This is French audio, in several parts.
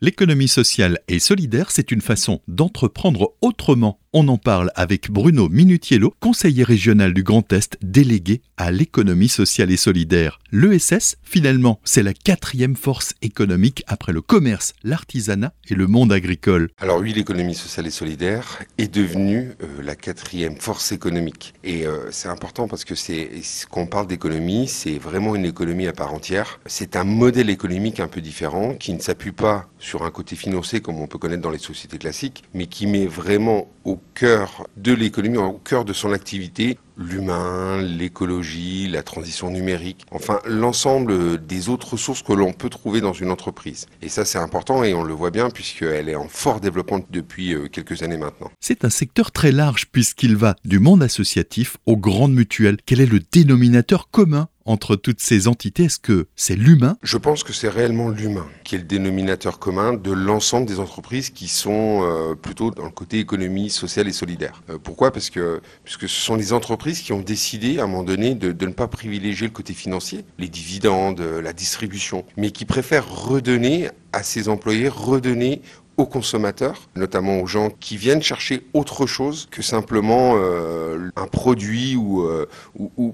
L'économie sociale et solidaire, c'est une façon d'entreprendre autrement. On en parle avec Bruno Minutiello, conseiller régional du Grand Est, délégué à l'économie sociale et solidaire. L'ESS, finalement, c'est la quatrième force économique après le commerce, l'artisanat et le monde agricole. Alors oui, l'économie sociale et solidaire est devenue euh, la quatrième force économique. Et euh, c'est important parce que c'est quand on parle d'économie, c'est vraiment une économie à part entière. C'est un modèle économique un peu différent qui ne s'appuie pas sur un côté financier comme on peut connaître dans les sociétés classiques, mais qui met vraiment au cœur de l'économie, au cœur de son activité, l'humain, l'écologie, la transition numérique, enfin l'ensemble des autres ressources que l'on peut trouver dans une entreprise. Et ça c'est important et on le voit bien puisqu'elle est en fort développement depuis euh, quelques années maintenant. C'est un secteur très large puisqu'il va du monde associatif aux grandes mutuelles. Quel est le dénominateur commun entre toutes ces entités? Est-ce que c'est l'humain? Je pense que c'est réellement l'humain qui est le dénominateur commun de l'ensemble des entreprises qui sont euh, plutôt dans le côté économie sociale et solidaire. Euh, pourquoi? Parce que puisque ce sont les entreprises qui ont décidé à un moment donné de, ne pas privilégier le côté financier, les dividendes, la distribution, mais qui préfèrent redonner à ses employés, redonner aux consommateurs, notamment aux gens qui viennent chercher autre chose que simplement euh, un produit ou, euh,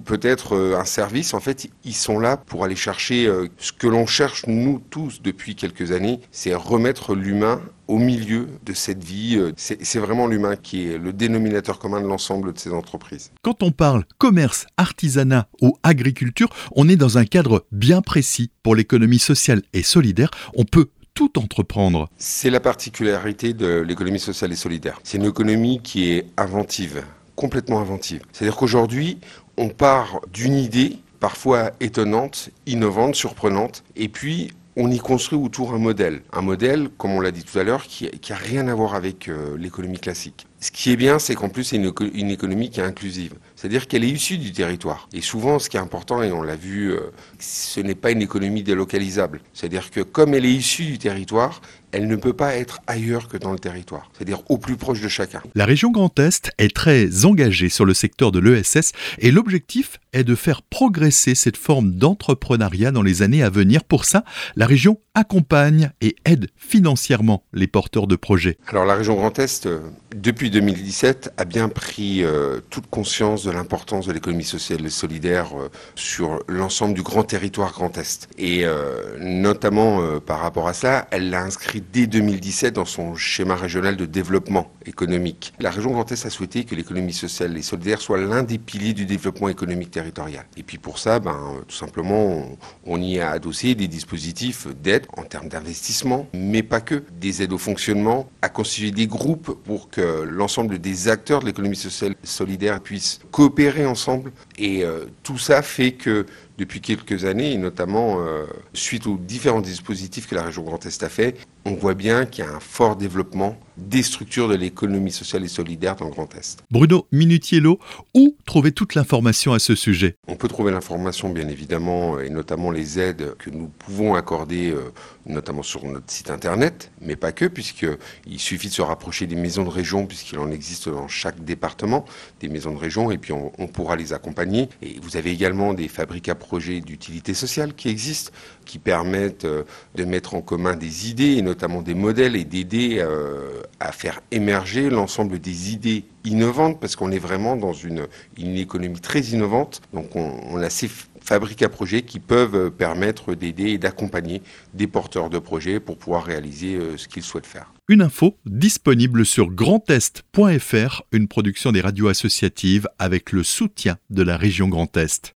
peut-être euh, un service. En fait, ils sont là pour aller chercher ce que l'on cherche nous tous depuis quelques années, c'est remettre l'humain au milieu de cette vie. C'est vraiment l'humain qui est le dénominateur commun de l'ensemble de ces entreprises. Quand on parle commerce, artisanat ou agriculture, on est dans un cadre bien précis. Pour l'économie sociale et solidaire, on peut tout entreprendre. C'est la particularité de l'économie sociale et solidaire. C'est une économie qui est inventive, complètement inventive. C'est-à-dire qu'aujourd'hui, on part d'une idée parfois étonnante, innovante, surprenante, et puis on y construit autour un modèle. Un modèle, comme on l'a dit tout à l'heure, qui n'a rien à voir avec euh, l'économie classique. Ce qui est bien, c'est qu'en plus, c'est une, une, économie qui est inclusive. C'est-à-dire qu'elle est issue du territoire. Et souvent, ce qui est important, et on l'a vu, euh, ce n'est pas une économie délocalisable. C'est-à-dire que comme elle est issue du territoire, elle ne peut pas être ailleurs que dans le territoire, c'est-à-dire au plus proche de chacun. La région Grand Est est très engagée sur le secteur de l'ESS et l'objectif est de faire progresser cette forme d'entrepreneuriat dans les années à venir. Pour ça, la région accompagne et aide financièrement les porteurs de projets. Alors la région Grand Est, euh, depuis 2017, a bien pris euh, toute conscience de l'importance de l'économie sociale et solidaire euh, sur l'ensemble du grand territoire Grand Est. Et euh, notamment par rapport à ça, elle l'a inscrit dès 2017 dans son schéma régional de développement économique. La région Grand Est a souhaité que l'économie sociale et solidaire soit l'un des piliers du développement économique territorial. Et puis pour ça, ben, tout simplement, on, on y a adossé des dispositifs d'aide en termes d'investissement, mais pas que, des aides au fonctionnement, à constituer des groupes pour que l'ensemble des acteurs de l'économie sociale solidaire puissent coopérer ensemble. Et euh, tout ça fait que depuis quelques années, et notamment euh, suite aux différents dispositifs que la région Grand Est a fait, on voit bien qu'il y a un fort développement des structures de l'économie sociale et solidaire dans le Grand Est. Bruno Minutiello, où trouver toute l'information à ce sujet? On peut trouver l'information, bien évidemment, et notamment les aides que nous pouvons accorder, euh, notamment sur notre site internet, mais pas que, puisqu'il suffit de se rapprocher des maisons de région, puisqu'il en existe dans chaque département, des maisons de région, et puis on, on pourra les accompagner. Et vous avez également des fabriques à projets d'utilité sociale qui existent, qui permettent euh, de mettre en commun des idées, et notamment des modèles, et d'aider euh, à faire émerger l'ensemble des idées innovantes, parce qu'on est vraiment dans une, économie très innovante. Donc on, on a ces fabriques à projets qui peuvent permettre d'aider et d'accompagner des porteurs de projets pour pouvoir réaliser euh, ce qu'ils souhaitent faire. Une info disponible sur grandest.fr, une production des radios associatives avec le soutien de la région Grand Est.